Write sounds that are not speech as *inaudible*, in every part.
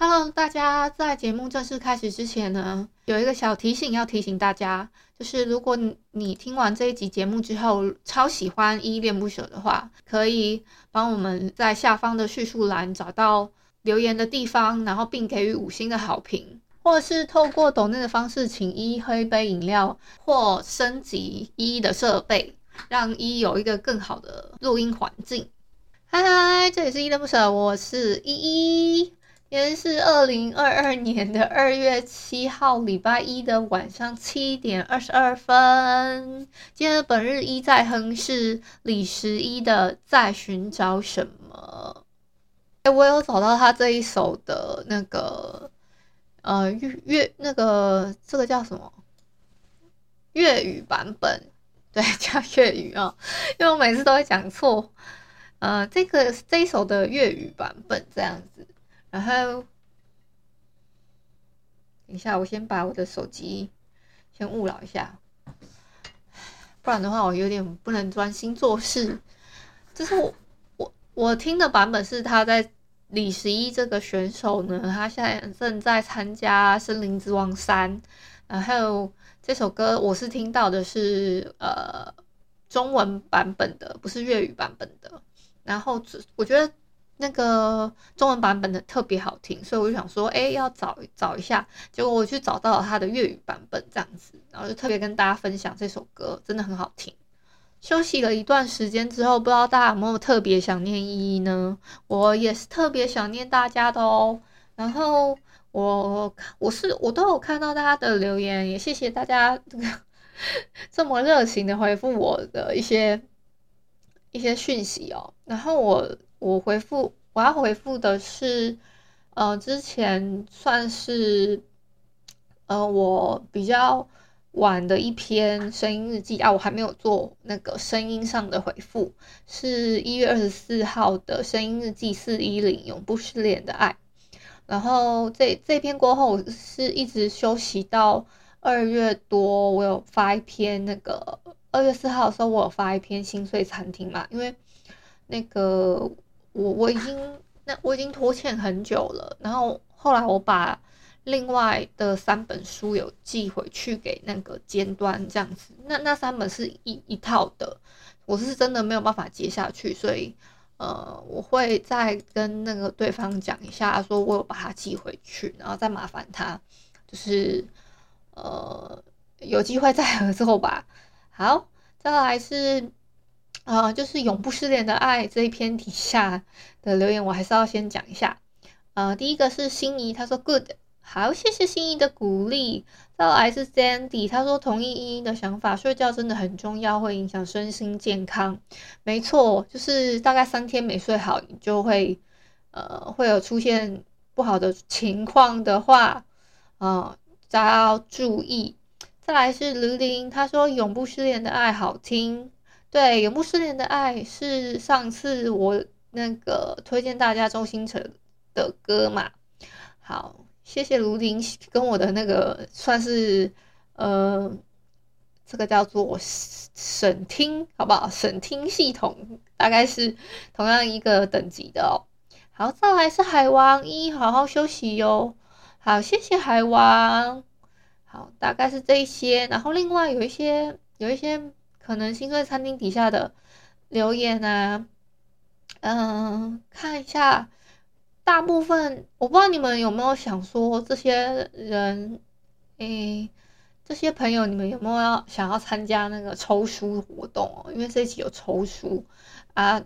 Hello，大家在节目正式开始之前呢，有一个小提醒要提醒大家，就是如果你听完这一集节目之后超喜欢依依恋不舍的话，可以帮我们在下方的叙述栏找到留言的地方，然后并给予五星的好评，或者是透过抖内的方式请依喝一杯饮料，或升级依的设备，让依有一个更好的录音环境。嗨嗨，这里是依依恋不舍，我是依依。今天是二零二二年的二月七号，礼拜一的晚上七点二十二分。今天的本日一在哼是李十一的《在寻找什么》。哎，我有找到他这一首的那个呃粤粤那个这个叫什么粤语版本？对，*laughs* 叫粤语啊、因为我每次都会讲错。呃，这个这一首的粤语版本这样子。然后，等一下，我先把我的手机先勿扰一下，不然的话，我有点不能专心做事。就是我我我听的版本是他在李十一这个选手呢，他现在正在参加《森林之王三》，然后这首歌我是听到的是呃中文版本的，不是粤语版本的。然后我觉得。那个中文版本的特别好听，所以我就想说，哎，要找找一下。结果我去找到了他的粤语版本，这样子，然后就特别跟大家分享这首歌，真的很好听。休息了一段时间之后，不知道大家有没有特别想念依依呢？我也是特别想念大家的哦。然后我我是我都有看到大家的留言，也谢谢大家这个 *laughs* 这么热情的回复我的一些一些讯息哦。然后我。我回复我要回复的是，呃，之前算是，呃，我比较晚的一篇声音日记啊，我还没有做那个声音上的回复，是一月二十四号的声音日记四一零永不失联的爱，然后这这篇过后我是一直休息到二月多，我有发一篇那个二月四号的时候我有发一篇心碎餐厅嘛，因为那个。我我已经那我已经拖欠很久了，然后后来我把另外的三本书有寄回去给那个尖端这样子，那那三本是一一套的，我是真的没有办法接下去，所以呃我会再跟那个对方讲一下，说我有把它寄回去，然后再麻烦他，就是呃有机会再合作吧。好，再来是。啊、呃，就是永不失联的爱这一篇底下的留言，我还是要先讲一下。呃，第一个是心仪，他说 good，好，谢谢心仪的鼓励。再来是 Sandy，他说同意依依的想法，睡觉真的很重要，会影响身心健康。没错，就是大概三天没睡好，你就会呃会有出现不好的情况的话，啊、呃，大家要注意。再来是卢林，他说永不失联的爱好听。对，永不失联的爱是上次我那个推荐大家周星驰的歌嘛。好，谢谢卢林跟我的那个算是呃，这个叫做审听，好不好？审听系统大概是同样一个等级的哦。好，再来是海王一，好好休息哟。好，谢谢海王。好，大概是这一些，然后另外有一些有一些。可能心碎餐厅底下的留言啊，嗯，看一下，大部分我不知道你们有没有想说，这些人，诶，这些朋友，你们有没有要想要参加那个抽书活动哦？因为这一期有抽书啊，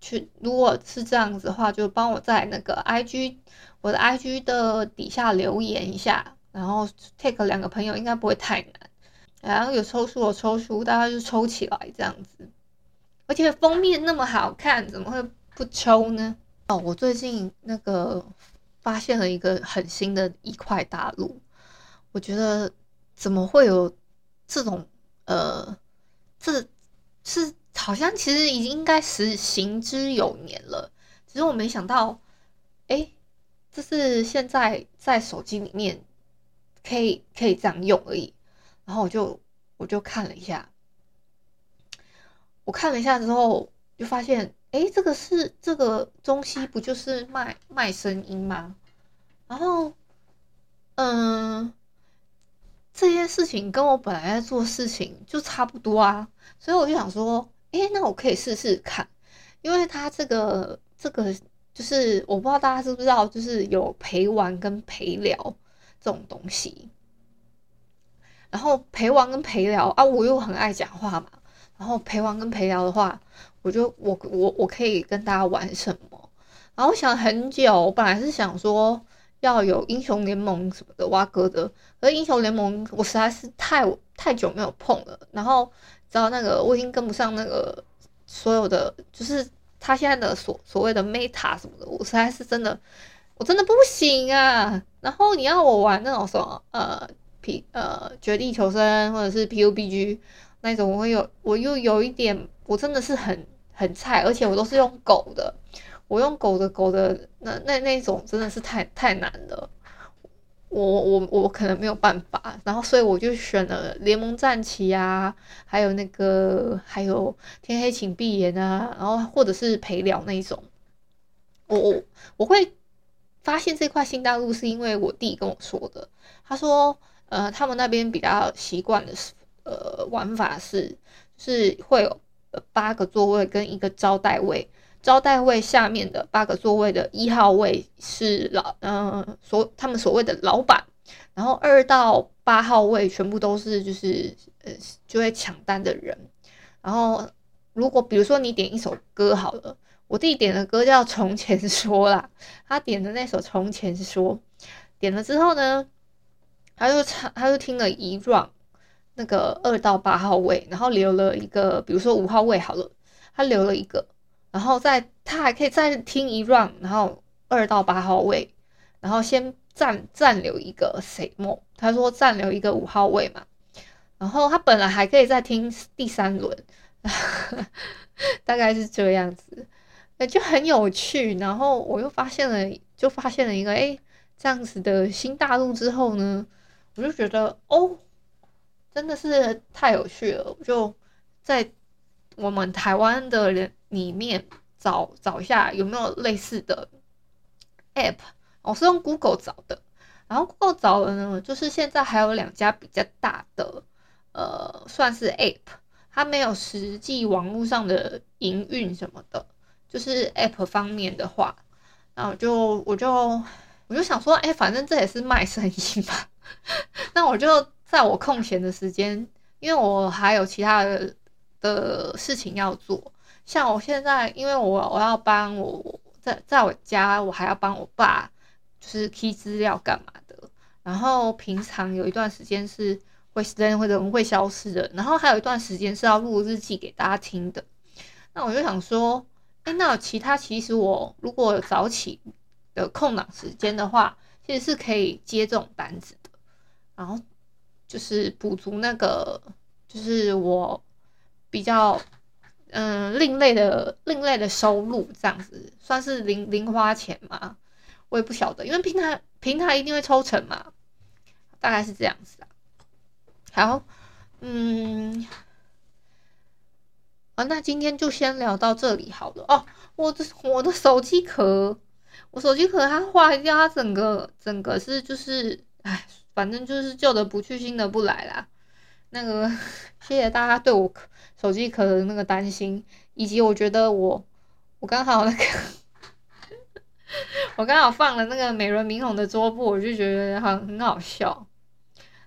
去，如果是这样子的话，就帮我在那个 IG 我的 IG 的底下留言一下，然后 take 两个朋友应该不会太难。然后有抽书，有抽书，大家就抽起来这样子。而且封面那么好看，怎么会不抽呢？哦，我最近那个发现了一个很新的一块大陆，我觉得怎么会有这种呃，这是好像其实已经应该是行之有年了。只是我没想到，哎，这是现在在手机里面可以可以这样用而已。然后我就我就看了一下，我看了一下之后就发现，哎，这个是这个东西不就是卖卖声音吗？然后，嗯，这件事情跟我本来在做事情就差不多啊，所以我就想说，哎，那我可以试试看，因为他这个。这个就是我不知道大家知不知道，就是有陪玩跟陪聊这种东西。然后陪玩跟陪聊啊，我又很爱讲话嘛。然后陪玩跟陪聊的话，我就我我我可以跟大家玩什么？然后我想很久，我本来是想说要有英雄联盟什么的挖哥的，可是英雄联盟我实在是太太久没有碰了。然后知道那个我已经跟不上那个所有的就是。他现在的所所谓的 meta 什么的，我实在是真的，我真的不行啊。然后你要我玩那种什么呃 P 呃绝地求生或者是 PUBG 那种，我有我又有一点，我真的是很很菜，而且我都是用狗的，我用狗的狗的那那那种真的是太太难了。我我我可能没有办法，然后所以我就选了联盟战旗啊，还有那个还有天黑请闭眼啊，然后或者是陪聊那一种。我我我会发现这块新大陆是因为我弟跟我说的，他说呃他们那边比较习惯的是呃玩法是是会有八个座位跟一个招待位。招待位下面的八个座位的一号位是老，嗯、所他们所谓的老板，然后二到八号位全部都是就是呃就会抢单的人，然后如果比如说你点一首歌好了，我弟点的歌叫《从前说》啦，他点的那首《从前说》，点了之后呢，他就唱，他就听了一 round 那个二到八号位，然后留了一个，比如说五号位好了，他留了一个。然后再他还可以再听一 round，然后二到八号位，然后先暂暂留一个谁梦，他说暂留一个五号位嘛，然后他本来还可以再听第三轮，*laughs* 大概是这样子，那就很有趣。然后我又发现了，就发现了一个哎这样子的新大陆之后呢，我就觉得哦，真的是太有趣了，我就在我们台湾的人。里面找找一下有没有类似的 app，我是用 Google 找的，然后 Google 找的呢，就是现在还有两家比较大的，呃，算是 app，它没有实际网络上的营运什么的，就是 app 方面的话，然后就我就我就想说，哎，反正这也是卖生意嘛，*laughs* 那我就在我空闲的时间，因为我还有其他的的事情要做。像我现在，因为我我要帮我在在我家，我还要帮我爸，就是 key 资料干嘛的。然后平常有一段时间是会人会人会消失的，然后还有一段时间是要录日记给大家听的。那我就想说，哎，那其他其实我如果早起的空档时间的话，其实是可以接这种单子。然后就是补足那个，就是我比较。嗯，另类的另类的收入这样子，算是零零花钱嘛？我也不晓得，因为平台平台一定会抽成嘛，大概是这样子啊。好，嗯，啊，那今天就先聊到这里好了。哦，我的我的手机壳，我手机壳它坏掉，它整个整个是就是，哎，反正就是旧的不去，新的不来啦。那个，谢谢大家对我手机壳的那个担心，以及我觉得我我刚好那个我刚好放了那个美轮明宏的桌布，我就觉得很很好笑。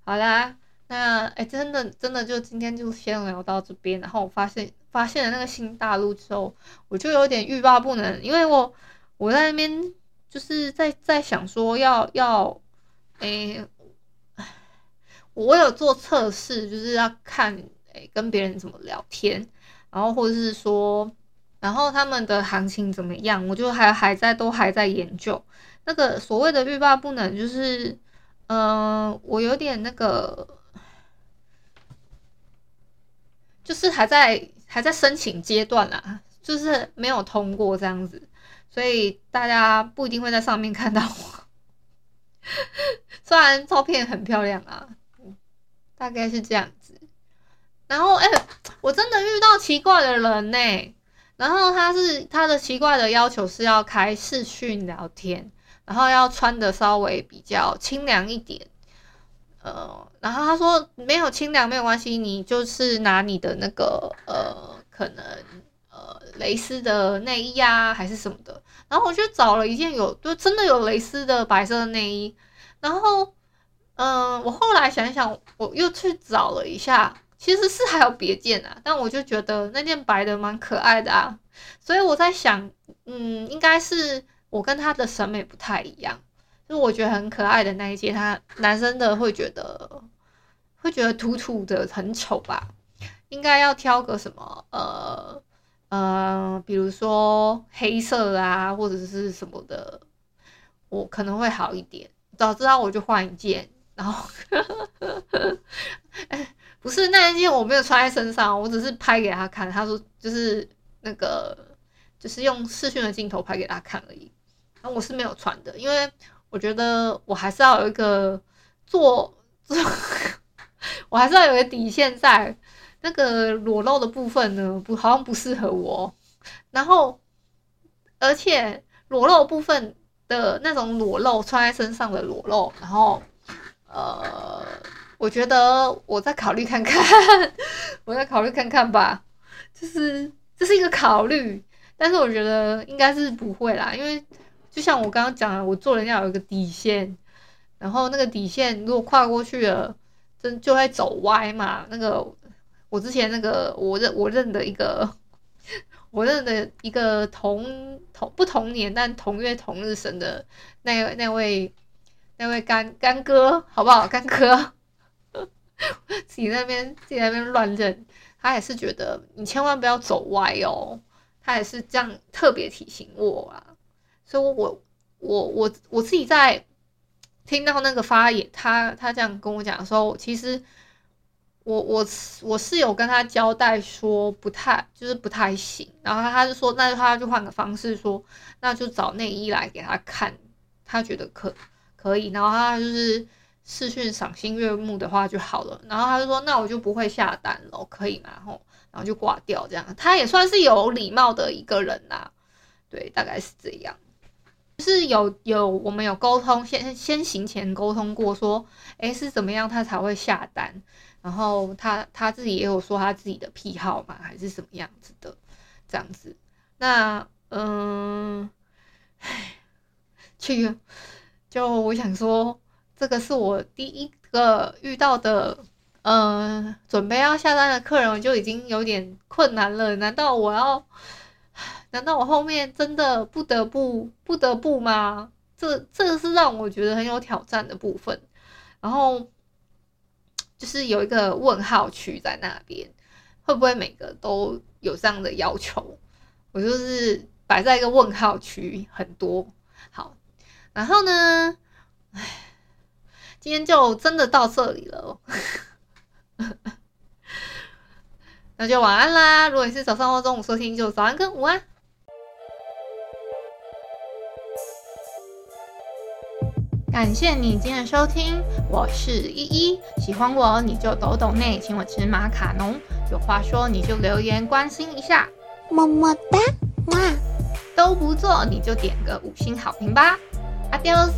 好啦，那哎、真的真的就今天就先聊到这边。然后我发现发现了那个新大陆之后，我就有点欲罢不能，因为我我在那边就是在在想说要要哎。我有做测试，就是要看诶、欸、跟别人怎么聊天，然后或者是说，然后他们的行情怎么样，我就还还在都还在研究。那个所谓的欲罢不能，就是，嗯、我有点那个，就是还在还在申请阶段啦，就是没有通过这样子，所以大家不一定会在上面看到我。*laughs* 虽然照片很漂亮啊，大概是这样子。然后，哎、我真的遇到奇怪的人呢、然后他是他的奇怪的要求是要开视讯聊天，然后要穿的稍微比较清凉一点。呃，然后他说没有清凉没有关系，你就是拿你的那个呃，可能呃蕾丝的内衣啊，还是什么的。然后我就找了一件有，就真的有蕾丝的白色的内衣。然后，嗯、我后来想想，我又去找了一下，其实是还有别件啊，但我就觉得那件白的蛮可爱的啊，所以我在想，嗯，应该是我跟他的审美不太一样，就是我觉得很可爱的那一件，他男生的会觉得会觉得土土的很丑吧，应该要挑个什么，呃呃，比如说黑色啊，或者是什么的，我可能会好一点。早知道我就换一件，然后，*laughs* 哎，不是那一件我没有穿在身上，我只是拍给他看。他说就是那个，就是用视讯的镜头拍给他看而已。然后我是没有穿的，因为我觉得我还是要有一个做 *laughs* 做，我还是要有一个底线在。那个裸露的部分呢，不，好像不适合我。然后，而且裸露部分。的那种裸露，穿在身上的裸露，然后，呃，*laughs* 我觉得我再考虑看看，*laughs* 我再考虑看看吧，就是这是一个考虑，但是我觉得应该是不会啦，因为就像我刚刚讲的，我做人要有一个底线，然后那个底线如果跨过去了，真就会走歪嘛。那个我之前那个我认我认的一个。我认的一个同同不同年但同月同日生的那那位那位干干哥，好不好？干哥，*laughs* 自己那边自己那边乱认，他也是觉得你千万不要走歪哦，他也是这样特别提醒我啊。所以我，我我我自己在听到那个发言，他他这样跟我讲的时候，其实。我我我是有跟他交代说不太就是不太行，然后他就说那他就换个方式说，那就找内衣来给他看，他觉得可可以，然后他就是视讯赏心悦目的话就好了，然后他就说那我就不会下单了，可以吗？吼，然后就挂掉这样，他也算是有礼貌的一个人啦，对，大概是这样，就是有有我们有沟通，先先行前沟通过说，诶是怎么样他才会下单。然后他他自己也有说他自己的癖好嘛，还是什么样子的，这样子。那嗯，唉，*sighs* 这个就我想说，这个是我第一个遇到的，嗯，准备要下单的客人，就已经有点困难了。难道我要？难道我后面真的不得不不得不吗？这这是让我觉得很有挑战的部分。然后。就是有一个问号区在那边，会不会每个都有这样的要求？我就是摆在一个问号区，很多。好，然后呢，唉，今天就真的到这里了，*laughs* 那就晚安啦。如果你是早上或中午收听，就早安跟午安。感谢你今天的收听，我是依依。喜欢我你就抖抖内，请我吃马卡龙。有话说你就留言关心一下，么么哒，哇，都不做你就点个五星好评吧，Adios。